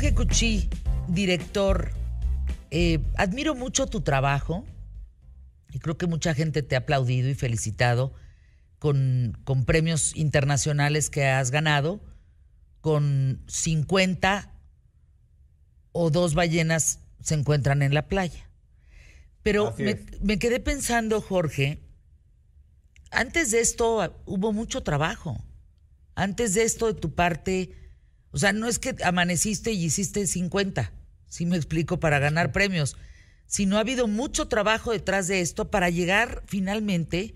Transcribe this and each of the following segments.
Jorge Cuchí, director, eh, admiro mucho tu trabajo y creo que mucha gente te ha aplaudido y felicitado con, con premios internacionales que has ganado, con 50 o dos ballenas se encuentran en la playa. Pero me, me, quedé pensando, Jorge, antes de esto hubo mucho trabajo. Antes de esto, de tu parte, o sea, no es que amaneciste y hiciste 50, si me explico, para ganar premios, sino ha habido mucho trabajo detrás de esto para llegar finalmente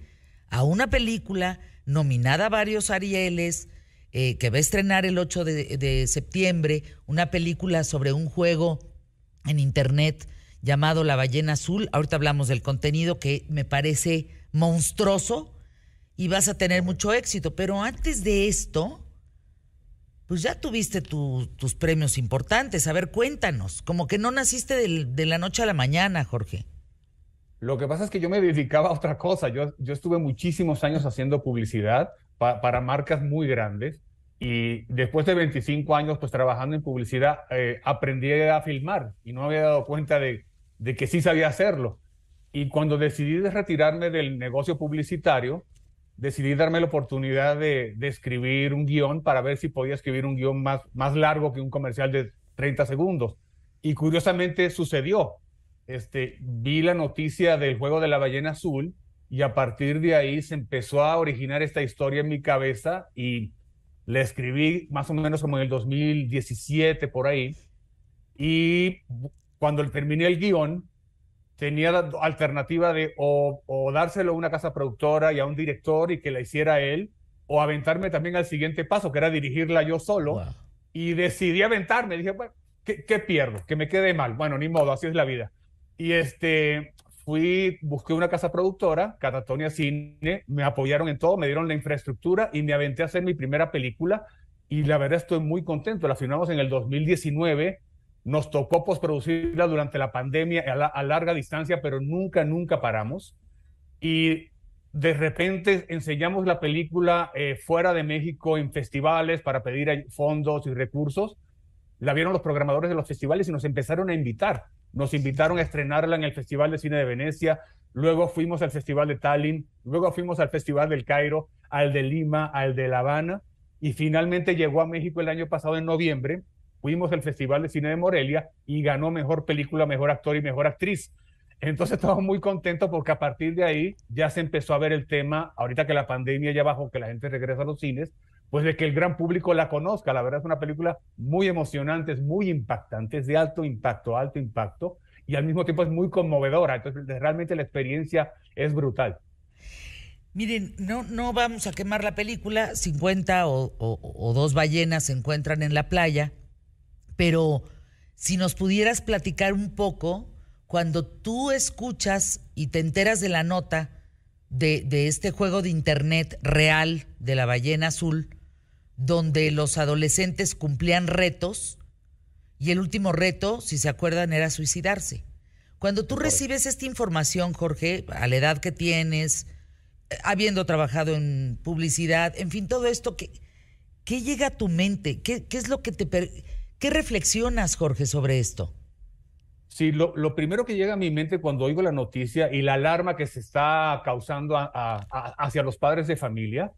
a una película nominada a varios Arieles, eh, que va a estrenar el 8 de, de septiembre, una película sobre un juego en internet llamado La ballena azul. Ahorita hablamos del contenido que me parece monstruoso y vas a tener mucho éxito. Pero antes de esto, pues ya tuviste tus premios importantes. A ver, cuéntanos. Como que no naciste de la noche a la mañana, Jorge. Lo que pasa es que yo me dedicaba a otra cosa. Yo, estuve muchísimos años haciendo publicidad para marcas muy grandes y después de 25 años pues trabajando en publicidad eh, aprendí a filmar y no había dado cuenta de, que sí sabía hacerlo. Y cuando decidí de retirarme del negocio publicitario, decidí darme la oportunidad de, escribir un guion para ver si podía escribir un guion más, largo que un comercial de 30 segundos. Y curiosamente sucedió. Este, vi la noticia del juego de la ballena azul y a partir de ahí se empezó a originar esta historia en mi cabeza y la escribí más o menos como en el 2017 por ahí. Y cuando terminé el guion, tenía la alternativa de o, dárselo a una casa productora y a un director y que la hiciera él, o aventarme también al siguiente paso, que era dirigirla yo solo. Y decidí aventarme. Dije, bueno, ¿qué, pierdo? Que me quede mal. Bueno, ni modo, así es la vida. Y este, fui, busqué una casa productora, Catatonia Cine, me apoyaron en todo, me dieron la infraestructura y me aventé a hacer mi primera película. Y la verdad estoy muy contento. La filmamos en el 2019 nos tocó posproducirla durante la pandemia a, larga distancia, pero nunca, nunca paramos. Y de repente enseñamos la película eh, fuera de México en festivales para pedir fondos y recursos. La vieron los programadores de los festivales y nos empezaron a invitar. Nos invitaron a estrenarla en el Festival de Cine de Venecia, luego fuimos al Festival de Tallinn, luego fuimos al Festival del Cairo, al de Lima, al de La Habana y finalmente llegó a México el año pasado en noviembre fuimos al Festival de Cine de Morelia y ganó mejor película, mejor actor y mejor actriz. Entonces estamos muy contentos porque a partir de ahí ya se empezó a ver el tema, ahorita que la pandemia ya bajó, que la gente regresa a los cines, pues de que el gran público la conozca. La verdad es una película muy emocionante, es muy impactante, es de alto impacto, alto impacto, y al mismo tiempo es muy conmovedora. Entonces realmente la experiencia es brutal. Miren, no, no vamos a quemar la película, 50 o, o dos ballenas se encuentran en la playa pero si nos pudieras platicar un poco, cuando tú escuchas y te enteras de la nota de, este juego de internet real de la ballena azul, donde los adolescentes cumplían retos, y el último reto, si se acuerdan, era suicidarse. Cuando tú recibes esta información, Jorge, a la edad que tienes, eh, habiendo trabajado en publicidad, en fin, todo esto, ¿qué, qué llega a tu mente? ¿Qué, qué es lo que te... ¿Qué reflexionas, Jorge, sobre esto? Sí, lo, primero que llega a mi mente cuando oigo la noticia y la alarma que se está causando hacia los padres de familia,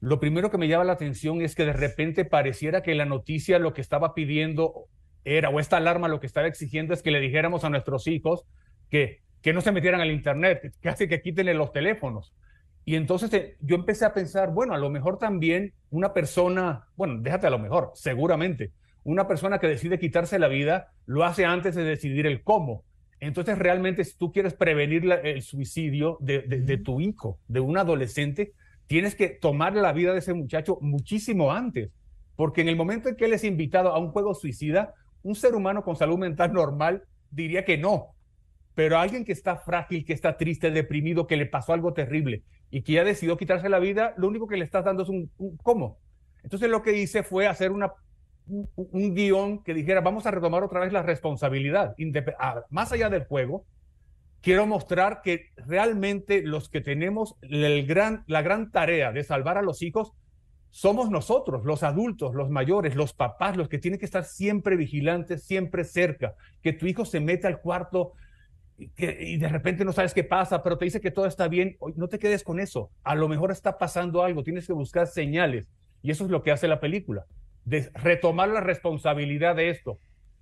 lo primero que me llama la atención es que de repente pareciera que la noticia lo que estaba pidiendo era, o esta alarma lo que estaba exigiendo es que le dijéramos a nuestros hijos que, que no se metieran al Internet, que hace que quiten los teléfonos. Y entonces eh, yo empecé a pensar, bueno, a lo mejor también una persona, bueno, déjate a lo mejor, seguramente, una persona que decide quitarse la vida lo hace antes de decidir el cómo. Entonces, realmente, si tú quieres prevenir el suicidio de, tu hijo, de un adolescente, tienes que tomar la vida de ese muchacho muchísimo antes. Porque en el momento en que él es invitado a un juego suicida, un ser humano con salud mental normal diría que no. Pero alguien que está frágil, que está triste, deprimido, que le pasó algo terrible y que ya decidió quitarse la vida, lo único que le estás dando es un cómo. Entonces lo que hice fue hacer una un, guion que dijera, vamos a retomar otra vez la responsabilidad, más allá del juego, quiero mostrar que realmente los que tenemos el gran, la gran tarea de salvar a los hijos, somos nosotros, los adultos, los mayores, los papás, los que tienen que estar siempre vigilantes, siempre cerca. Que tu hijo se meta al cuarto y de repente no sabes qué pasa, pero te dice que todo está bien. No te quedes con eso. A lo mejor está pasando algo, tienes que buscar señales. Y eso es lo que hace la película, de retomar la responsabilidad de esto.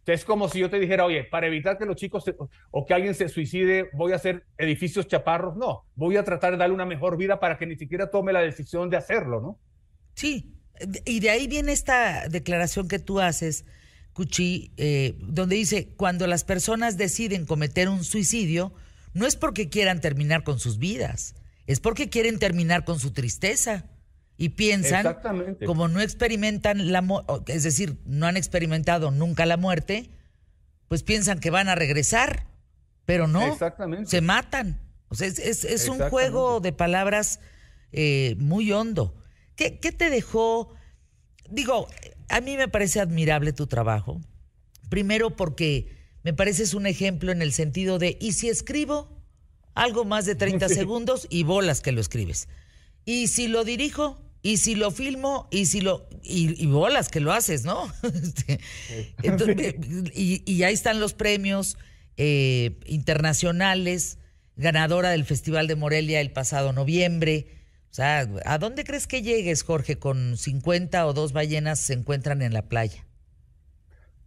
Es como si yo te dijera, oye, para evitar que los chicos o que alguien se suicide, voy a hacer edificios chaparros. No, voy a tratar de darle una mejor vida para que ni siquiera tome la decisión de hacerlo, ¿no? Sí, y de ahí viene esta declaración que tú haces, Cuchi, eh, donde dice, cuando las personas deciden cometer un suicidio, no es porque quieran terminar con sus vidas, es porque quieren terminar con su tristeza. Y piensan, como no experimentan la es decir, no han experimentado nunca la muerte, pues piensan que van a regresar, pero no, se matan. O sea, es, un juego de palabras eh, muy hondo. ¿Qué, te dejó? Digo, a mí me parece admirable tu trabajo. Primero porque me pareces un ejemplo en el sentido de, ¿y si escribo algo más de 30 segundos y bolas que lo escribes? ¿Y si lo dirijo? ¿Y si lo filmo? ¿Y si lo y, bolas que lo haces, ¿no? Este, y, ahí están los premios eh, internacionales, ganadora del Festival de Morelia el pasado noviembre. O sea, ¿a dónde crees que llegues, Jorge, con 50 o dos ballenas se encuentran en la playa?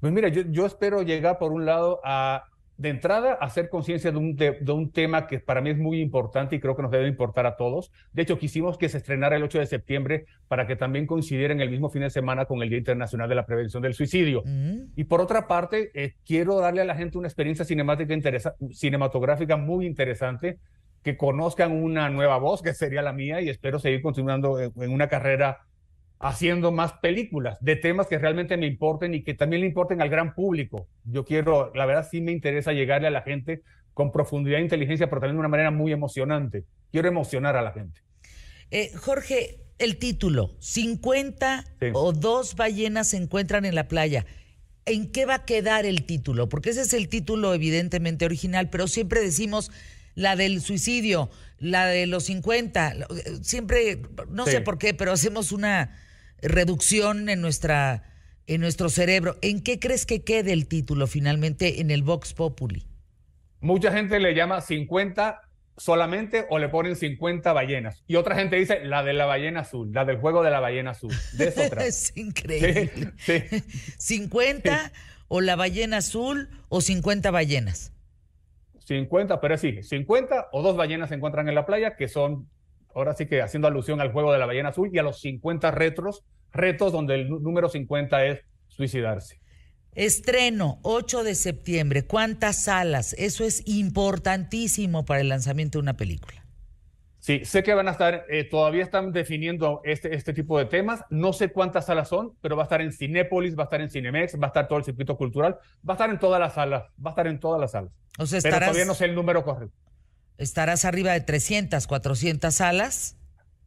Pues mira, yo, espero llegar por un lado a, de entrada, hacer conciencia de un, de, un tema que para mí es muy importante y creo que nos debe importar a todos. De hecho, quisimos que se estrenara el 8 de septiembre para que también coincidiera en el mismo fin de semana con el Día Internacional de la Prevención del Suicidio. Mm. Y por otra parte, eh, quiero darle a la gente una experiencia cinemática cinematográfica muy interesante que conozcan una nueva voz, que sería la mía, y espero seguir continuando en, una carrera haciendo más películas de temas que realmente me importen y que también le importen al gran público. Yo quiero, la verdad sí me interesa llegarle a la gente con profundidad e inteligencia, pero también de una manera muy emocionante. Quiero emocionar a la gente. Eh, Jorge, el título, 50 o dos ballenas se encuentran en la playa. ¿En qué va a quedar el título? Porque ese es el título evidentemente original, pero siempre decimos la del suicidio, la de los 50, siempre, no sé por qué, pero hacemos una reducción en nuestra en nuestro cerebro. ¿En qué crees que quede el título finalmente en el Vox Populi? Mucha gente le llama 50 solamente o le ponen 50 ballenas. Y otra gente dice la de la ballena azul, la del juego de la ballena azul. De eso es increíble. 50 o la ballena azul o 50 ballenas. 50, pero sí, 50 o dos ballenas se encuentran en la playa, que son, ahora sí que haciendo alusión al juego de la ballena azul y a los 50 retros, retos donde el número 50 es suicidarse. Estreno 8 de septiembre. ¿Cuántas salas? Eso es importantísimo para el lanzamiento de una película. Sí, sé que van a estar, eh, todavía están definiendo este, este tipo de temas. No sé cuántas salas son, pero va a estar en Cinépolis, va a estar en Cinemex, va a estar todo el circuito cultural, va a estar en todas las salas, va a estar en todas las salas. O sea, estarás, pero todavía no sé el número correcto. ¿Estarás arriba de 300, 400 salas?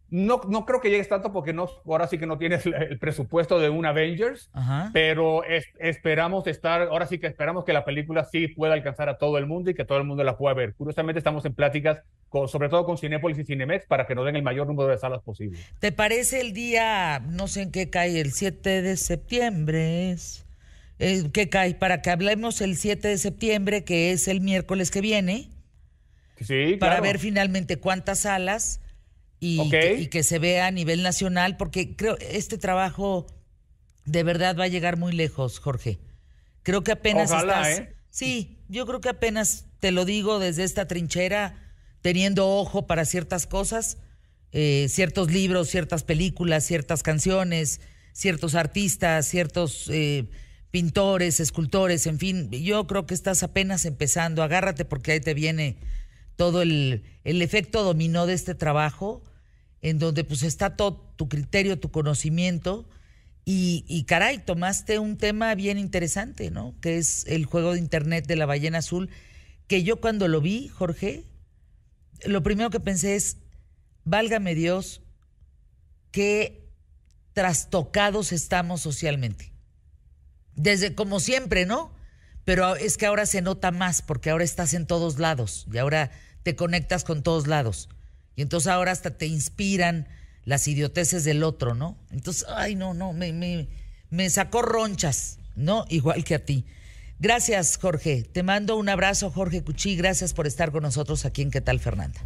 No, no creo que llegues tanto porque no, ahora sí que no tienes el presupuesto de un Avengers, pero esperamos estar, ahora sí que esperamos que la película sí pueda alcanzar a todo el mundo y que todo el mundo la pueda ver. Curiosamente estamos en pláticas, sobre todo con Cinepolis y Cinemex, para que nos den el mayor número de salas posible. ¿Te parece el día, no sé en qué cae, el 7 de septiembre? Eh, ¿Qué cae? Para que hablemos el 7 de septiembre, que es el miércoles que viene. Sí, Para ver finalmente cuántas salas y, que, se vea a nivel nacional, porque creo este trabajo de verdad va a llegar muy lejos, Jorge. Creo que apenas estás. ¿eh? Sí, yo creo que apenas te lo digo desde esta trinchera, teniendo ojo para ciertas cosas, eh, ciertos libros, ciertas películas, ciertas canciones, ciertos artistas, ciertos eh, pintores, escultores, en fin. Yo creo que estás apenas empezando. Agárrate porque ahí te viene todo el, el efecto dominó de este trabajo, en donde pues está todo tu criterio, tu conocimiento, y, y, caray, tomaste un tema bien interesante, ¿no? Que es el juego de internet de la ballena azul, que yo cuando lo vi, Jorge, lo primero que pensé es, válgame Dios, qué trastocados estamos socialmente. Desde como siempre, ¿no? Pero es que ahora se nota más porque ahora estás en todos lados y ahora te conectas con todos lados. Y entonces ahora hasta te inspiran las idioteces del otro, ¿no? Entonces, ay, no, no, me, me, me sacó ronchas, ¿no? Igual que a ti. Gracias, Jorge. Te mando un abrazo, Jorge Cuchí. Gracias por estar con nosotros aquí en ¿Qué tal, Fernanda?